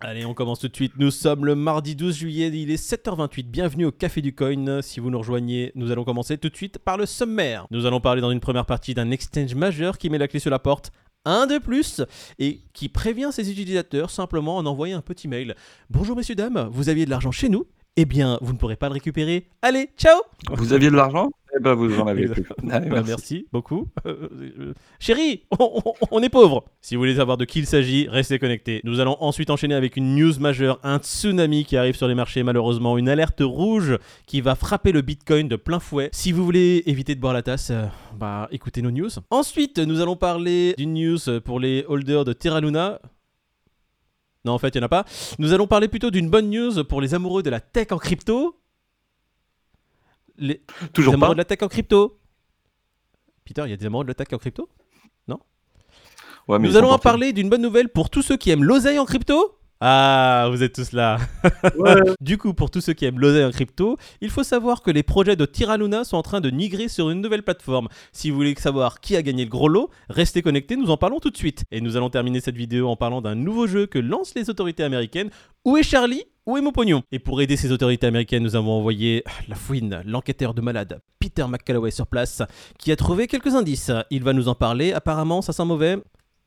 Allez, on commence tout de suite. Nous sommes le mardi 12 juillet, il est 7h28. Bienvenue au Café du Coin. Si vous nous rejoignez, nous allons commencer tout de suite par le sommaire. Nous allons parler dans une première partie d'un exchange majeur qui met la clé sur la porte. Un de plus et qui prévient ses utilisateurs simplement en envoyant un petit mail. Bonjour messieurs dames, vous aviez de l'argent chez nous Eh bien, vous ne pourrez pas le récupérer. Allez, ciao Vous aviez de l'argent? Eh ben, vous en avez plus. Allez, Bah, merci. merci beaucoup. Euh, euh, chérie, on, on- on est pauvre. Si vous voulez savoir de qui il s'agit, restez connectés. Nous allons ensuite enchaîner avec une news majeure, un tsunami qui arrive sur les marchés malheureusement, une alerte rouge qui va frapper le Bitcoin de plein fouet. Si vous voulez éviter de boire la tasse, euh, bah écoutez nos news. Ensuite, nous allons parler d'une news pour les holders de Terra Luna. Non, en fait, il n'y en a pas. Nous allons parler plutôt d'une bonne news pour les amoureux de la tech en crypto. Les, Toujours amoureux pas de la tech en crypto. Peter, il y a des amoureux de la tech en crypto? Ouais, mais Nous allons en parler d'une bonne nouvelle pour tous ceux qui aiment l'oseille en crypto. Ah, vous êtes tous là. Du coup, pour tous ceux qui aiment l'oseille en crypto, il faut savoir que les projets de Terra sont en train de migrer sur une nouvelle plateforme. Si vous voulez savoir qui a gagné le gros lot, restez connectés, nous en parlons tout de suite. Et nous allons terminer cette vidéo en parlant d'un nouveau jeu que lancent les autorités américaines. Où est Charlie? Où est mon pognon? Et pour aider ces autorités américaines, nous avons envoyé la fouine, l'enquêteur de malade, Peter McCalloway sur place, qui a trouvé quelques indices. Il va nous en parler. Apparemment, ça sent mauvais.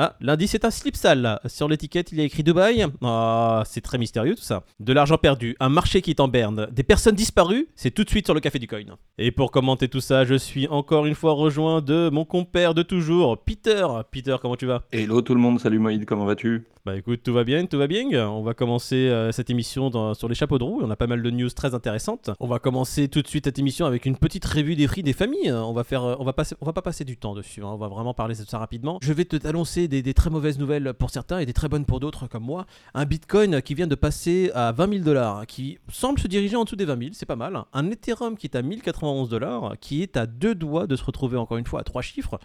Ah, l'indice est un slip sale. Sur l'étiquette, il y a écrit Dubaï. Ah, c'est très mystérieux tout ça. De l'argent perdu, un marché qui est en berne, des personnes disparues, c'est tout de suite sur le café du coin. Et pour commenter tout ça, je suis encore une fois rejoint de mon compère de toujours, Peter. Peter, comment tu vas? Hello tout le monde, salut Moïd, comment vas-tu? Bah écoute, tout va bien, tout va bien. On va commencer euh, cette émission dans- sur les chapeaux de roue. On a pas mal de news très intéressantes. On va commencer tout de suite cette émission avec une petite revue des prix des familles. On va faire, euh, on va passer, on va pas passer du temps dessus. hein. On va vraiment parler de ça rapidement. Je vais te t'annoncer des, très mauvaises nouvelles pour certains et des très bonnes pour d'autres comme moi. Un Bitcoin qui vient de passer à 20 000 dollars, qui semble se diriger en dessous des 20 000, c'est pas mal. Un Ethereum qui est à 1091 dollars, qui est à deux doigts de se retrouver encore une fois à trois chiffres.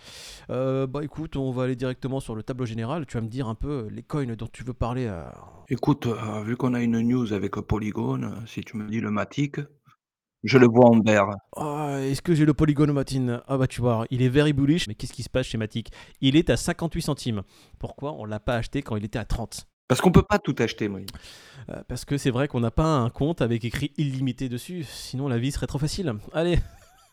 Euh, bah écoute, on va aller directement sur le tableau général. Tu vas me dire un peu les coins dont tu veux parler. euh, Écoute, euh, vu qu'on a une news avec Polygon, si tu me dis le Matic, je le vois en vert. Ah, Est-ce que j'ai le polygone Matine Ah bah tu vois, il est very bullish. Mais qu'est-ce qui se passe chez Matic? Il est à 58 centimes. Pourquoi on l'a pas acheté quand il était à 30 Parce qu'on peut pas tout acheter, Moïd. Euh, Parce que c'est vrai qu'on n'a pas un compte avec écrit illimité dessus. Sinon la vie serait trop facile. Allez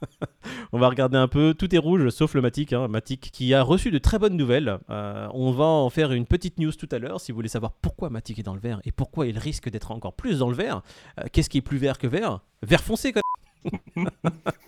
On va regarder un peu, tout est rouge sauf le Matic, hein, qui a reçu de très bonnes nouvelles. Euh, on va en faire une petite news tout à l'heure si vous voulez savoir pourquoi Matic est dans le vert et pourquoi il risque d'être encore plus dans le vert. Euh, Qu'est-ce qui est plus vert que vert? Vert foncé quand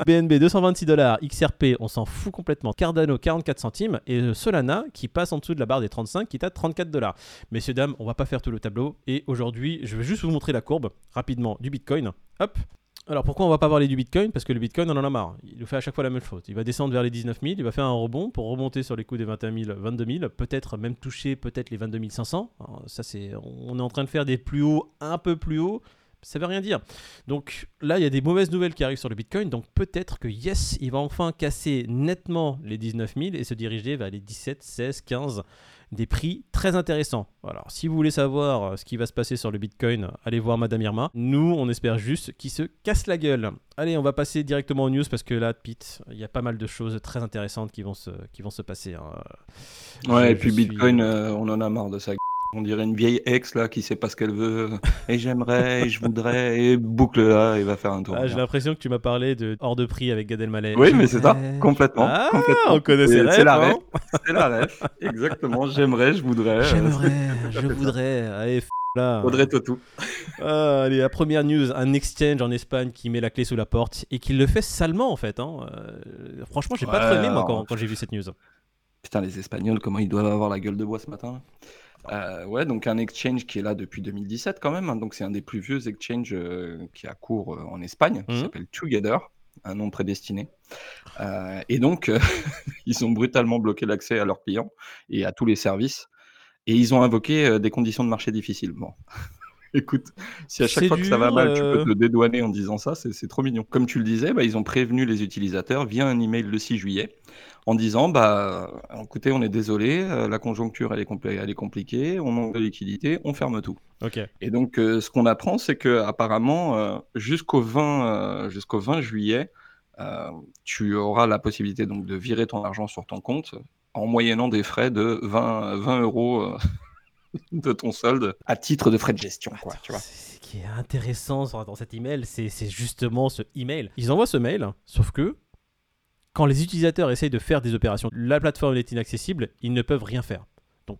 BNB 226 dollars, XRP on s'en fout complètement, Cardano 44 centimes et euh, Solana qui passe en dessous de la barre des 35 qui est à 34 dollars. Messieurs dames, on va pas faire tout le tableau et aujourd'hui je vais juste vous montrer la courbe rapidement du Bitcoin. Hop. Alors pourquoi on va pas parler du Bitcoin? Parce que le Bitcoin on en a marre. Il fait à chaque fois la même chose. Il va descendre vers les 19 000, il va faire un rebond pour remonter sur les coups des 21 000, 22 000, peut-être même toucher peut-être les 22 500. Alors, ça c'est, on est en train de faire des plus hauts un peu plus hauts. Ça veut rien dire. Donc là, il y a des mauvaises nouvelles qui arrivent sur le Bitcoin. Donc peut-être que yes, il va enfin casser nettement les 19 000 et se diriger vers les 17, 16, 15. Des prix très intéressants. Alors, si vous voulez savoir euh, ce qui va se passer sur le Bitcoin, allez voir Madame Irma. Nous, on espère juste qu'il se casse la gueule. Allez, on va passer directement aux news parce que là, Pete, il y a pas mal de choses très intéressantes qui vont se, qui vont se passer. hein. Ouais, Je- et puis suis- Bitcoin, euh, on en a marre de ça. On dirait une vieille ex là qui sait pas ce qu'elle veut. Et j'aimerais, et je voudrais, et boucle là, il va faire un tour. Ah, J'ai l'impression que tu m'as parlé de hors de prix avec Gad Elmaleh. Oui, mais c'est ça, complètement. Ah, complètement. on connaît ses C'est- rêves, C'est la hein. ref. C'est la ref. Exactement. J'aimerais, je voudrais. euh, J'aimerais, je voudrais. Allez, f là. Audrey Tautou. Ah, allez, la première news, un exchange en Espagne qui met la clé sous la porte et qui le fait salement en fait. hein. Euh, franchement, j'ai pas trop aimé moi quand j'ai vu cette news. Putain, les Espagnols, comment ils doivent avoir la gueule de bois ce matin. Euh, ouais, donc un exchange qui est là depuis 2017 quand même. hein. donc c'est un des plus vieux exchanges euh, qui a cours euh, en Espagne, qui Mhm. s'appelle Together, un nom prédestiné. Euh, et donc, euh, ils ont brutalement bloqué l'accès à leurs clients et à tous les services. Et ils ont invoqué euh, des conditions de marché difficiles. Bon. Écoute, si à chaque fois que ça va mal, tu euh. peux te dédouaner en disant ça, c'est trop mignon. Comme tu le disais, bah, ils ont prévenu les utilisateurs via un email le 6 juillet en disant bah écoutez, on est désolé, euh, la conjoncture elle est, compli- elle est compliquée, on manque de liquidité, on ferme tout. Et donc euh, ce qu'on apprend, c'est que apparemment euh, jusqu'au 20 euh, jusqu'au 20 juillet, euh, tu auras la possibilité donc de virer ton argent sur ton compte en moyennant des frais de 20 20 euros euh, de ton solde à titre de frais de gestion, quoi, tu vois. Ce qui est intéressant dans cet email, c'est c'est justement ce email. Ils envoient ce mail, sauf que quand les utilisateurs essayent de faire des opérations, la plateforme est inaccessible, ils ne peuvent rien faire.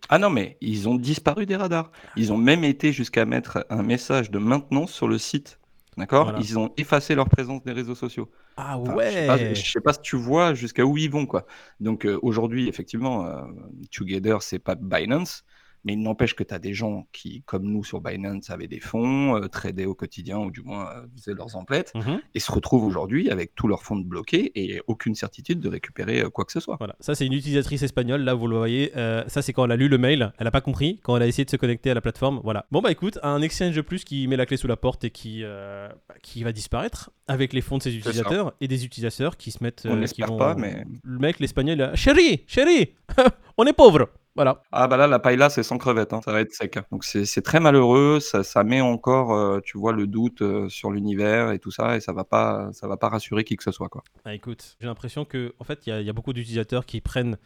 Ah non, mais ils ont disparu des radars. Ils ont même été jusqu'à mettre un message de maintenance sur le site. D'accord? Voilà. Ils ont effacé leur présence des réseaux sociaux. Ah Enfin, ouais je, sais pas, je sais pas si tu vois jusqu'à où ils vont, quoi. Donc euh, aujourd'hui, effectivement, euh, Together, c'est pas Binance, mais il n'empêche que tu as des gens qui, comme nous sur Binance, avaient des fonds, euh, tradaient au quotidien, ou du moins euh, faisaient leurs emplettes, Mhm. et se retrouvent aujourd'hui avec tous leurs fonds bloqués et aucune certitude de récupérer euh, quoi que ce soit. Voilà, ça c'est une utilisatrice espagnole, là vous le voyez, Euh, ça c'est quand elle a lu le mail, elle a pas compris, quand elle a essayé de se connecter à la plateforme, voilà. Bon bah écoute, un exchange de plus qui met la clé sous la porte et qui, bah, qui va disparaître avec les fonds de ses utilisateurs et des utilisateurs qui se mettent... On qui vont- pas, mais- Le mec, l'espagnol. Chérie, chérie, on est pauvre Voilà. Ah bah là, la paille là, c'est sans crevette, hein, ça va être sec. hein. Donc c'est très malheureux, ça, ça met encore, euh, tu vois, le doute euh, sur l'univers et tout ça, et ça va pas, ça va pas rassurer qui que ce soit, quoi. Ah, écoute, j'ai l'impression que en fait, il y, a- il y a beaucoup d'utilisateurs qui prennent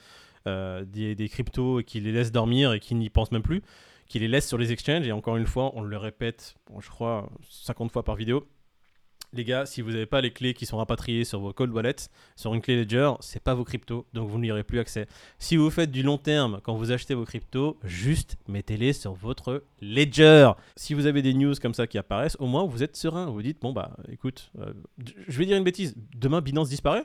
euh, des, des cryptos et qui les laissent dormir et qui n'y pensent même plus, qui les laissent sur les exchanges. Et encore une fois, on le répète, bon, je crois, 50 fois par vidéo. Les gars, si vous n'avez pas les clés qui sont rapatriées sur vos cold wallets, sur une clé Ledger, c'est pas vos cryptos, donc vous n'y aurez plus accès. Si vous faites du long terme quand vous achetez vos cryptos, juste mettez-les sur votre Ledger. Si vous avez des news comme ça qui apparaissent, au moins vous êtes serein. Vous dites, bon bah écoute, euh, je vais dire une bêtise, demain Binance disparaît?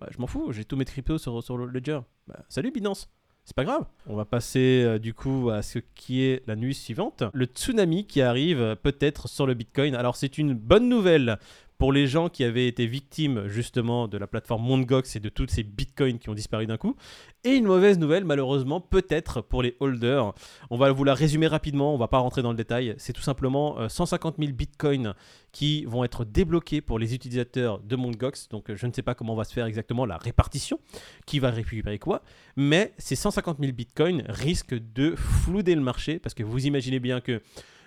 Bah, je m'en fous, j'ai tous mes cryptos sur, sur le Ledger. Bah, salut Binance, c'est pas grave. On va passer euh, du coup à ce qui est la nuit suivante. Le tsunami qui arrive euh, peut-être sur le Bitcoin. Alors c'est une bonne nouvelle pour les gens qui avaient été victimes justement de la plateforme Mondgox et de toutes ces bitcoins qui ont disparu d'un coup. Et une mauvaise nouvelle malheureusement peut-être pour les holders. On va vous la résumer rapidement, on va pas rentrer dans le détail. C'est tout simplement euh, 150 000 bitcoins qui vont être débloqués pour les utilisateurs de Mondgox. Donc euh, je ne sais pas comment va se faire exactement la répartition, qui va récupérer quoi, mais ces 150 000 bitcoins risquent de flouder le marché parce que vous imaginez bien que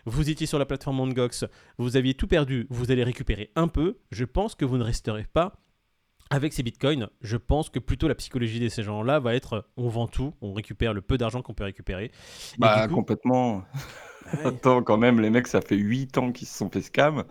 vous étiez sur la plateforme Mondgox, vous aviez tout perdu, vous allez récupérer un peu. Je pense que vous ne resterez pas avec ces bitcoins. Je pense que plutôt la psychologie de ces gens-là va être on vend tout, on récupère le peu d'argent qu'on peut récupérer. Et Bah coup- complètement. Ouais. Attends, quand même, les mecs, ça fait 8 ans qu'ils se sont fait scam.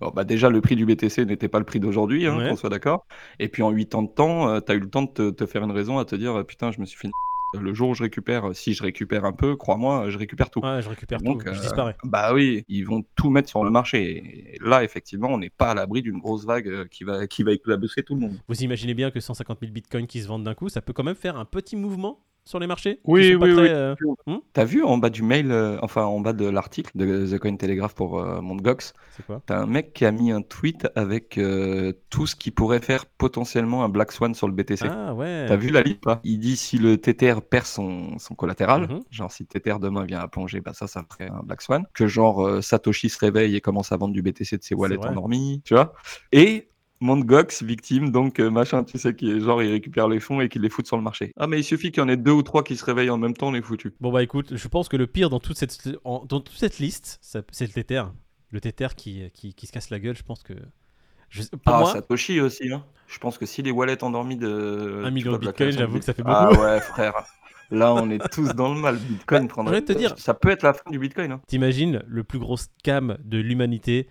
Alors, bah, déjà, le prix du BTC n'était pas le prix d'aujourd'hui, hein, Ouais. qu'on soit d'accord. Et puis en 8 ans de temps, tu as eu le temps de te, te faire une raison à te dire, putain, je me suis fait... Le jour où je récupère, si je récupère un peu, crois-moi, je récupère tout. Ouais, je récupère Donc, tout, je euh, disparais. Bah oui, ils vont tout mettre sur le marché. Et là, effectivement, on n'est pas à l'abri d'une grosse vague euh, qui va, qui va éclabousser tout le monde. Vous imaginez bien que 150 000 bitcoins qui se vendent d'un coup, ça peut quand même faire un petit mouvement sur les marchés Oui, oui, très, oui. euh, hmm? T'as vu en bas du mail, euh, enfin en bas de l'article de The Coin Telegraph pour euh, Mondgox, C'est quoi? T'as un mec qui a mis un tweet avec euh, tout ce qui pourrait faire potentiellement un Black Swan sur le BTC. Ah ouais. T'as vu la liste pas? Il dit si le Tether perd son, son collatéral, Mhm. genre si Tether demain vient à plonger, bah ça, ça ferait un Black Swan. Que genre euh, Satoshi se réveille et commence à vendre du BTC de ses wallets endormis, tu vois? Et Mondgox, victime, donc euh, machin, tu sais, qui est genre il récupère les fonds et qu'il les fout sur le marché. Ah mais il suffit qu'il y en ait deux ou trois qui se réveillent en même temps, on est foutu. Bon bah écoute, je pense que le pire dans toute cette, en- dans toute cette liste, c'est le Tether. Le Tether qui, qui, qui se casse la gueule, je pense que... je- pour ah, moi, Satoshi aussi, hein. Je pense que si les wallets endormis de. Un million de création j'avoue que ça fait bit- Ah beaucoup. ouais, frère. Là, on est tous dans le mal. Bitcoin Bah, prendrait- te dire- Ça peut être la fin du Bitcoin. Hein. t'imagines le plus gros scam de l'humanité,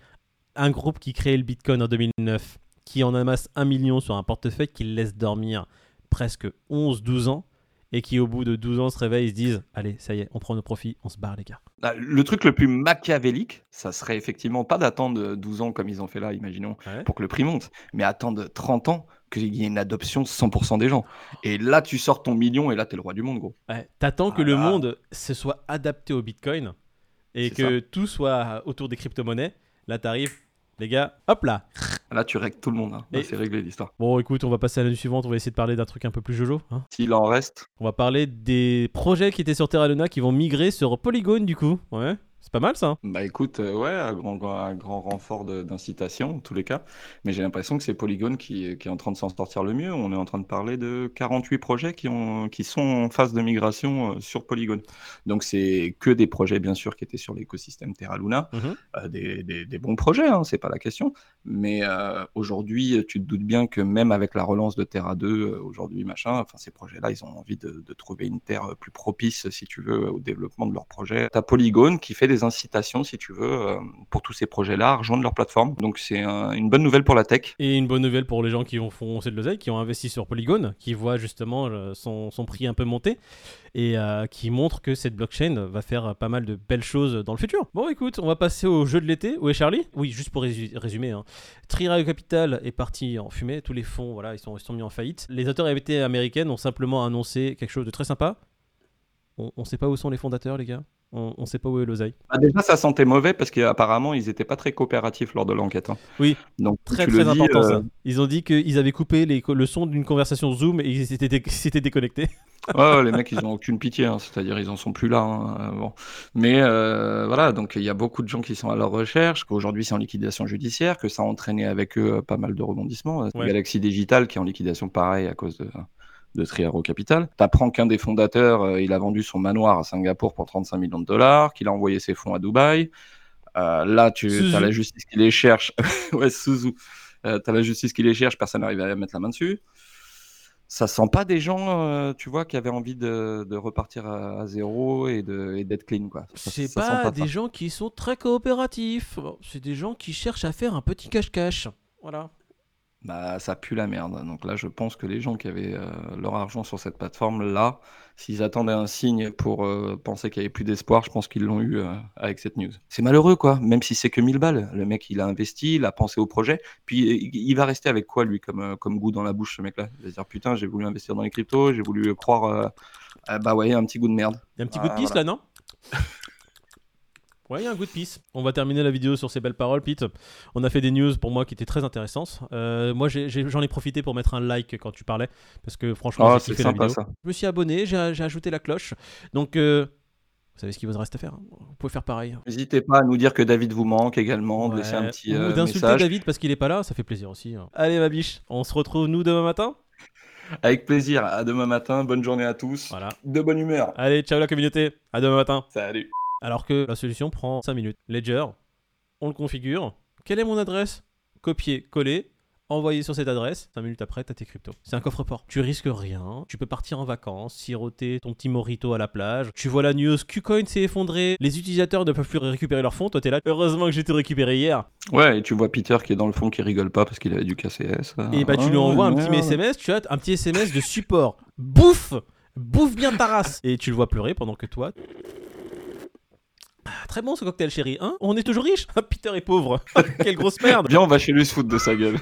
un groupe qui crée le Bitcoin en 2009, qui en amasse un million sur un portefeuille, qui le laisse dormir presque 11-12 ans, et qui au bout de 12 ans se réveille et se disent, allez, ça y est, on prend nos profits, on se barre les gars. Ah, Le truc le plus machiavélique, ça serait effectivement pas d'attendre 12 ans comme ils ont fait là, imaginons, Ouais. pour que le prix monte, mais attendre 30 ans qu'il y ait une adoption 100% des gens. Et là, tu sors ton million et là, t'es le roi du monde, gros. Ouais, T'attends que Ah le monde se soit adapté au Bitcoin et que tout soit autour des crypto-monnaies. Là, t'arrives, les gars, hop là. Là, tu règles tout le monde. hein. Là, Et- C'est réglé l'histoire. Bon, écoute, on va passer à l'année suivante. On va essayer de parler d'un truc un peu plus jojo. hein. S'il en reste, On va parler des projets qui étaient sur Terra Luna qui vont migrer sur Polygon, du coup. Ouais. C'est pas mal ça. hein. Bah écoute, euh, ouais, un grand, grand- un grand renfort d'incitation en tous les cas. Mais j'ai l'impression que c'est Polygon qui, qui est en train de s'en sortir le mieux. On est en train de parler de 48 projets qui, ont, qui sont en phase de migration euh, sur Polygon. Donc c'est que des projets bien sûr qui étaient sur l'écosystème Terra Luna. Mhm. Euh, des, des- des bons projets, hein, c'est pas la question. Mais aujourd'hui, tu te doutes bien que même avec la relance de Terra 2, euh, aujourd'hui, machin, enfin ces projets-là, ils ont envie de, de trouver une terre plus propice, si tu veux, au développement de leurs projets. T'as Polygon qui fait des incitations, si tu veux, euh, pour tous ces projets-là, à rejoindre leur plateforme. Donc c'est un- une bonne nouvelle pour la tech. Et une bonne nouvelle pour les gens qui ont foncé de l'oseille, qui ont investi sur Polygon, qui voient justement euh, son, prix un peu monter et euh, qui montre que cette blockchain va faire pas mal de belles choses dans le futur. Bon, écoute, on va passer au jeu de l'été. Où est Charlie? Oui, juste pour résu- résumer. Hein. Trirail Capital est parti en fumée. Tous les fonds, voilà, ils sont, mis en faillite. Les autorités américaines ont simplement annoncé quelque chose de très sympa. On, on sait pas où sont les fondateurs, les gars? On, on sait pas où est l'oseille. Bah, déjà, ça sentait mauvais parce qu'apparemment, ils étaient pas très coopératifs lors de l'enquête. hein. Oui. Donc Très très le dis, important euh, ça. Ils ont dit qu'ils avaient coupé les le son d'une conversation Zoom et ils s'étaient dé- déconnectés. Ouais, les mecs, ils ont aucune pitié, hein, c'est-à-dire ils en sont plus là. hein, euh, bon. Mais euh, voilà, donc il y a beaucoup de gens qui sont à leur recherche, qu'aujourd'hui c'est en liquidation judiciaire, que ça a entraîné avec eux pas mal de rebondissements. Ouais. Galaxy Digital qui est en liquidation pareil à cause de, de Triaro Capital. T'apprends qu'un des fondateurs, euh, il a vendu son manoir à Singapour pour 35 millions de dollars, qu'il a envoyé ses fonds à Dubaï. Euh, là, tu as la justice qui les cherche. ouais, Suzu. Euh, t'as la justice qui les cherche, personne n'arrive à mettre la main dessus ça sent pas des gens, tu vois, qui avaient envie de, de repartir à, à zéro et d'être clean, quoi. C'est pas ça. des gens qui sont très coopératifs. C'est des gens qui cherchent à faire un petit cache-cache. Voilà. Bah, ça pue la merde. Donc là, je pense que les gens qui avaient euh, leur argent sur cette plateforme-là, s'ils attendaient un signe pour euh, penser qu'il n'y avait plus d'espoir, je pense qu'ils l'ont eu euh, avec cette news. C'est malheureux, quoi, même si c'est que 1000 balles. Le mec, il a investi, il a pensé au projet, puis il, va rester avec quoi, lui, comme, comme goût dans la bouche, ce mec-là? Il va se dire, putain, j'ai voulu investir dans les cryptos, j'ai voulu croire... bah ouais, un petit goût de merde. Il y a un petit Ah, goût de pisse voilà. là, non? Ouais, il y a un goût de pisse. On va terminer la vidéo sur ces belles paroles, Pete. On a fait des news pour moi qui étaient très intéressantes. Euh, moi, j'en ai, profité pour mettre un like quand tu parlais, parce que franchement, Oh, j'ai kiffé la vidéo. ça. Je me suis abonné, j'ai ajouté la cloche. Donc, euh, vous savez ce qu'il vous reste à faire. hein. Vous pouvez faire pareil. N'hésitez pas à nous dire que David vous manque également, de Ouais. laisser un petit Ou euh, d'insulter message. David parce qu'il est pas là, ça fait plaisir aussi. hein. Allez, ma biche, on se retrouve nous demain matin? Avec plaisir. À demain matin. Bonne journée à tous. Voilà. De bonne humeur. Allez, ciao la communauté. À demain matin. Salut. Alors que la solution prend 5 minutes. Ledger, on le configure. Quelle est mon adresse? Copier, coller, envoyer sur cette adresse. 5 minutes après, t'as tes cryptos. C'est un coffre-fort. Tu risques rien. Tu peux partir en vacances, siroter ton petit morito à la plage. Tu vois la news, Qcoin s'est effondré. Les utilisateurs ne peuvent plus récupérer leurs fonds. Toi, t'es là. Heureusement que j'ai tout récupéré hier. Ouais, et tu vois Peter qui est dans le fond qui rigole pas parce qu'il avait du KCS. Et bah, tu lui envoies un petit SMS. Tu as un petit SMS de support. Bouffe Bouffe bien ta race Et tu le vois pleurer pendant que toi. Ah, très bon ce cocktail, chéri. Hein? On est toujours riche? Peter est pauvre. Quelle grosse merde Viens, on va chez lui se foutre de sa gueule.